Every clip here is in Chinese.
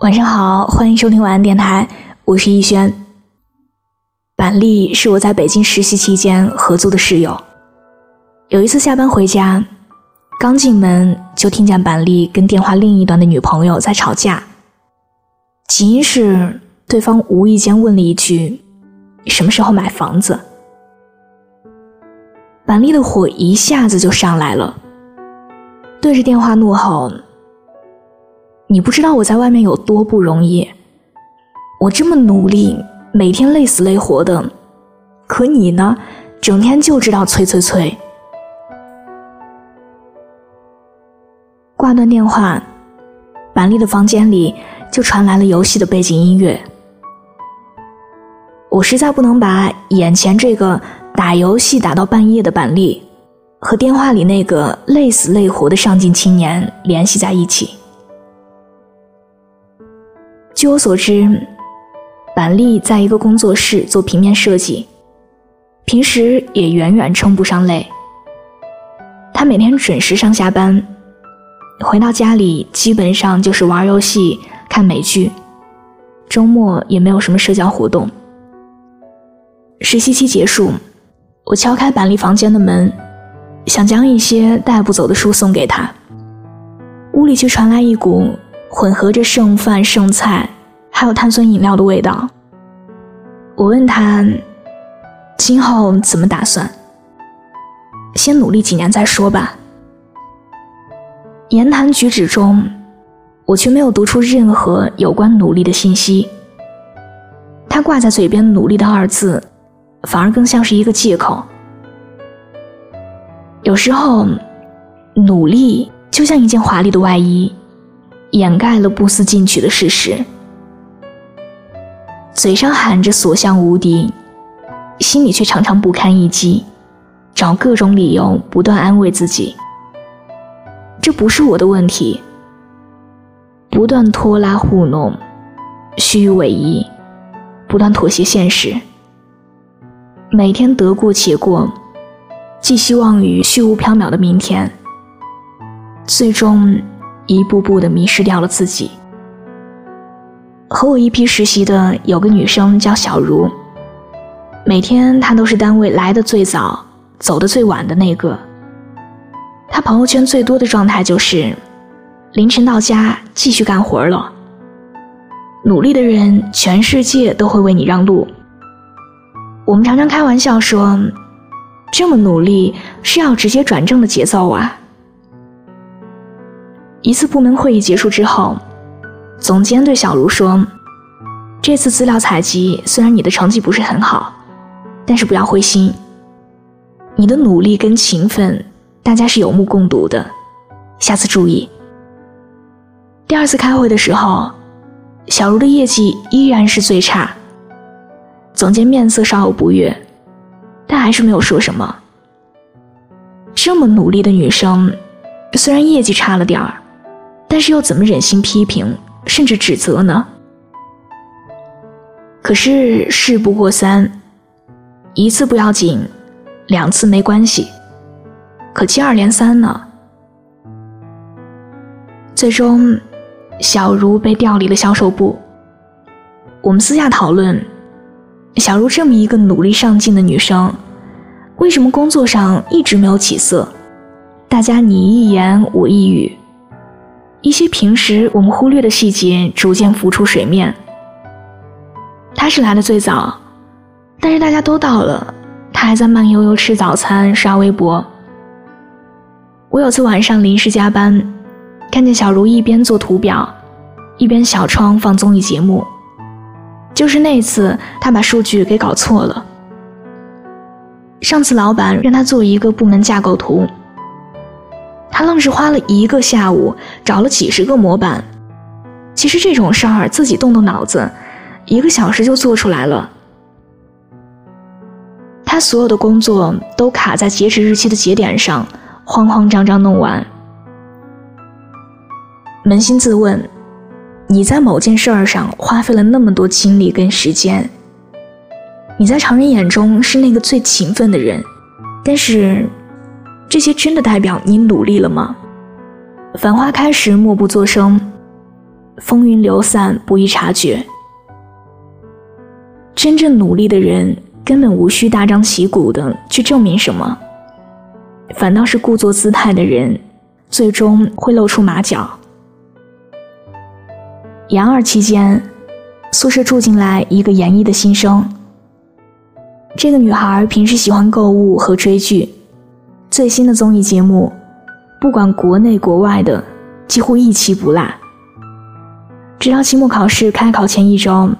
晚上好，欢迎收听晚安电台，我是逸轩。板栗是我在北京实习期间合租的室友。有一次下班回家，刚进门就听见板栗跟电话另一端的女朋友在吵架，起因是对方无意间问了一句：“什么时候买房子？”板栗的火一下子就上来了，对着电话怒吼。你不知道我在外面有多不容易，我这么努力，每天累死累活的，可你呢，整天就知道催催催。挂断电话，板栗的房间里就传来了游戏的背景音乐。我实在不能把眼前这个打游戏打到半夜的板栗，和电话里那个累死累活的上进青年联系在一起。据我所知，板栗在一个工作室做平面设计，平时也远远称不上累。他每天准时上下班，回到家里基本上就是玩游戏、看美剧，周末也没有什么社交活动。实习期结束，我敲开板栗房间的门，想将一些带不走的书送给他，屋里却传来一股。混合着剩饭剩菜，还有碳酸饮料的味道。我问他，今后怎么打算？先努力几年再说吧。言谈举止中，我却没有读出任何有关努力的信息。他挂在嘴边“努力”的二字，反而更像是一个借口。有时候，努力就像一件华丽的外衣。掩盖了不思进取的事实，嘴上喊着所向无敌，心里却常常不堪一击，找各种理由不断安慰自己。这不是我的问题，不断拖拉糊弄，虚伪一，不断妥协现实，每天得过且过，寄希望于虚无缥缈的明天，最终。一步步的迷失掉了自己。和我一批实习的有个女生叫小茹，每天她都是单位来的最早、走的最晚的那个。她朋友圈最多的状态就是凌晨到家继续干活了。努力的人，全世界都会为你让路。我们常常开玩笑说，这么努力是要直接转正的节奏啊。一次部门会议结束之后，总监对小茹说：“这次资料采集虽然你的成绩不是很好，但是不要灰心，你的努力跟勤奋，大家是有目共睹的。下次注意。”第二次开会的时候，小茹的业绩依然是最差。总监面色稍有不悦，但还是没有说什么。这么努力的女生，虽然业绩差了点儿。但是又怎么忍心批评，甚至指责呢？可是事不过三，一次不要紧，两次没关系，可接二连三呢？最终，小茹被调离了销售部。我们私下讨论，小茹这么一个努力上进的女生，为什么工作上一直没有起色？大家你一言我一语。一些平时我们忽略的细节逐渐浮出水面。他是来的最早，但是大家都到了，他还在慢悠悠吃早餐、刷微博。我有次晚上临时加班，看见小茹一边做图表，一边小窗放综艺节目。就是那次，他把数据给搞错了。上次老板让他做一个部门架构图。他愣是花了一个下午，找了几十个模板。其实这种事儿自己动动脑子，一个小时就做出来了。他所有的工作都卡在截止日期的节点上，慌慌张张弄完。扪心自问，你在某件事儿上花费了那么多精力跟时间，你在常人眼中是那个最勤奋的人，但是。这些真的代表你努力了吗？繁花开时默不作声，风云流散不易察觉。真正努力的人，根本无需大张旗鼓的去证明什么，反倒是故作姿态的人，最终会露出马脚。研二期间，宿舍住进来一个研一的新生。这个女孩平时喜欢购物和追剧，最新的综艺节目，不管国内国外的，几乎一期不落。直到期末考试开考前一周，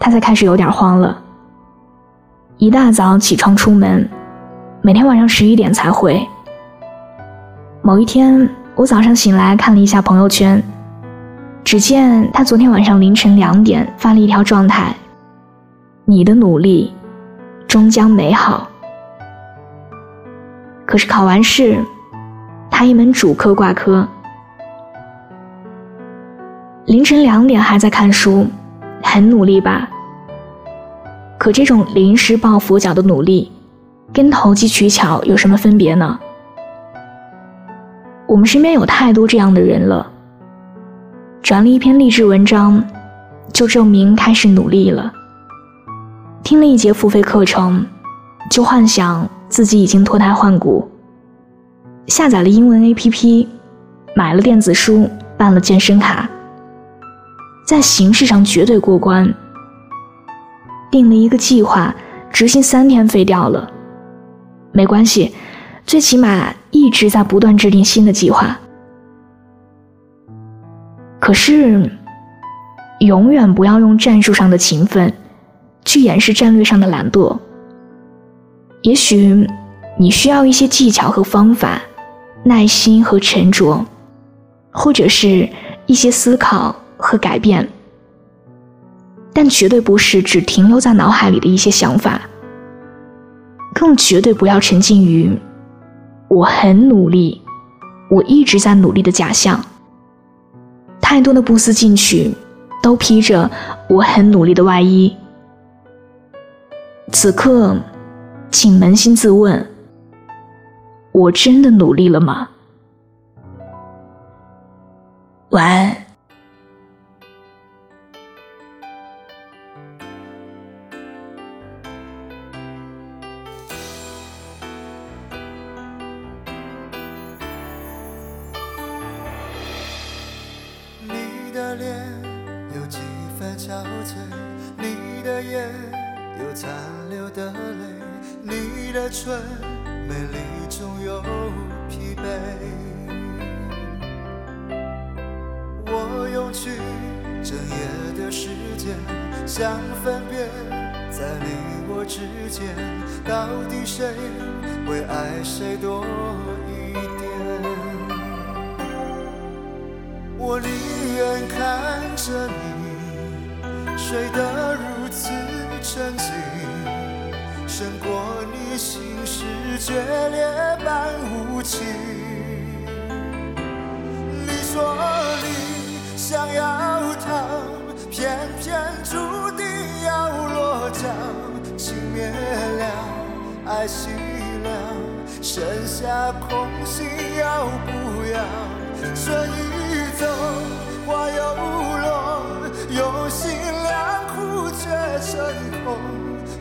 他才开始有点慌了。一大早起床出门，每天晚上十一点才回。某一天，我早上醒来看了一下朋友圈，只见他昨天晚上凌晨两点发了一条状态：“你的努力。”终将美好。可是考完试，他一门主科挂科，凌晨两点还在看书，很努力吧？可这种临时抱佛脚的努力，跟投机取巧有什么分别呢？我们身边有太多这样的人了，转了一篇励志文章，就证明开始努力了。听了一节付费课程，就幻想自己已经脱胎换骨。下载了英文 APP，买了电子书，办了健身卡，在形式上绝对过关。定了一个计划，执行三天废掉了，没关系，最起码一直在不断制定新的计划。可是，永远不要用战术上的勤奋。去掩饰战略上的懒惰。也许你需要一些技巧和方法，耐心和沉着，或者是一些思考和改变，但绝对不是只停留在脑海里的一些想法。更绝对不要沉浸于“我很努力，我一直在努力”的假象。太多的不思进取，都披着“我很努力”的外衣。此刻，请扪心自问：我真的努力了吗？晚安。你的脸有几分憔悴，你的眼。有残留的泪，的唇美丽中有疲惫。我用去整夜的时间，想分辨在你我之间，到底谁会爱谁多一点？我宁愿看着你睡得如此。沉静，胜过你心事决裂般无情。你说你想要逃，偏偏注定要落脚。情灭了，爱熄了，剩下空心要不要？春已走，花又落，有心良苦却成空。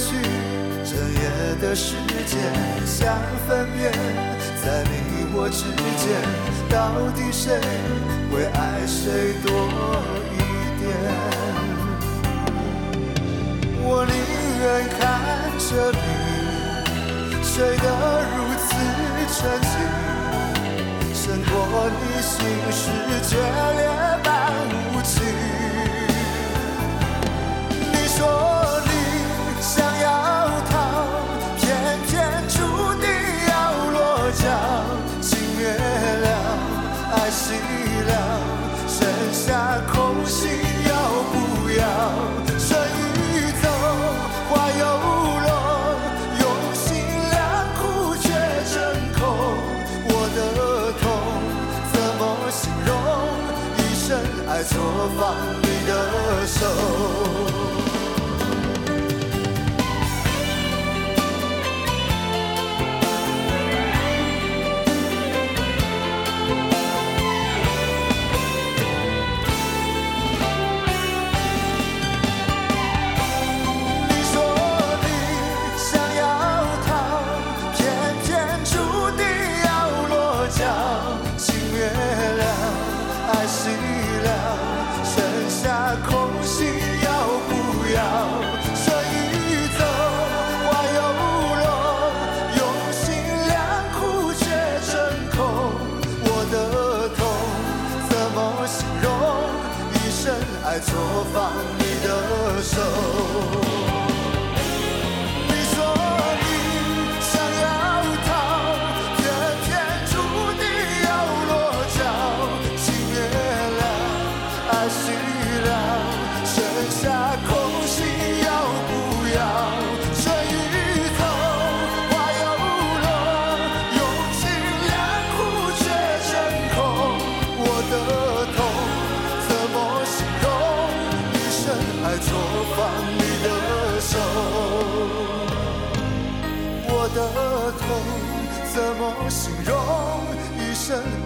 去整夜的时间，想分辨在你我之间，到底谁会爱谁多一点？我宁愿看着你睡得如此沉静，胜过你心事决裂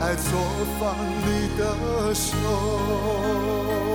在作坊里的手。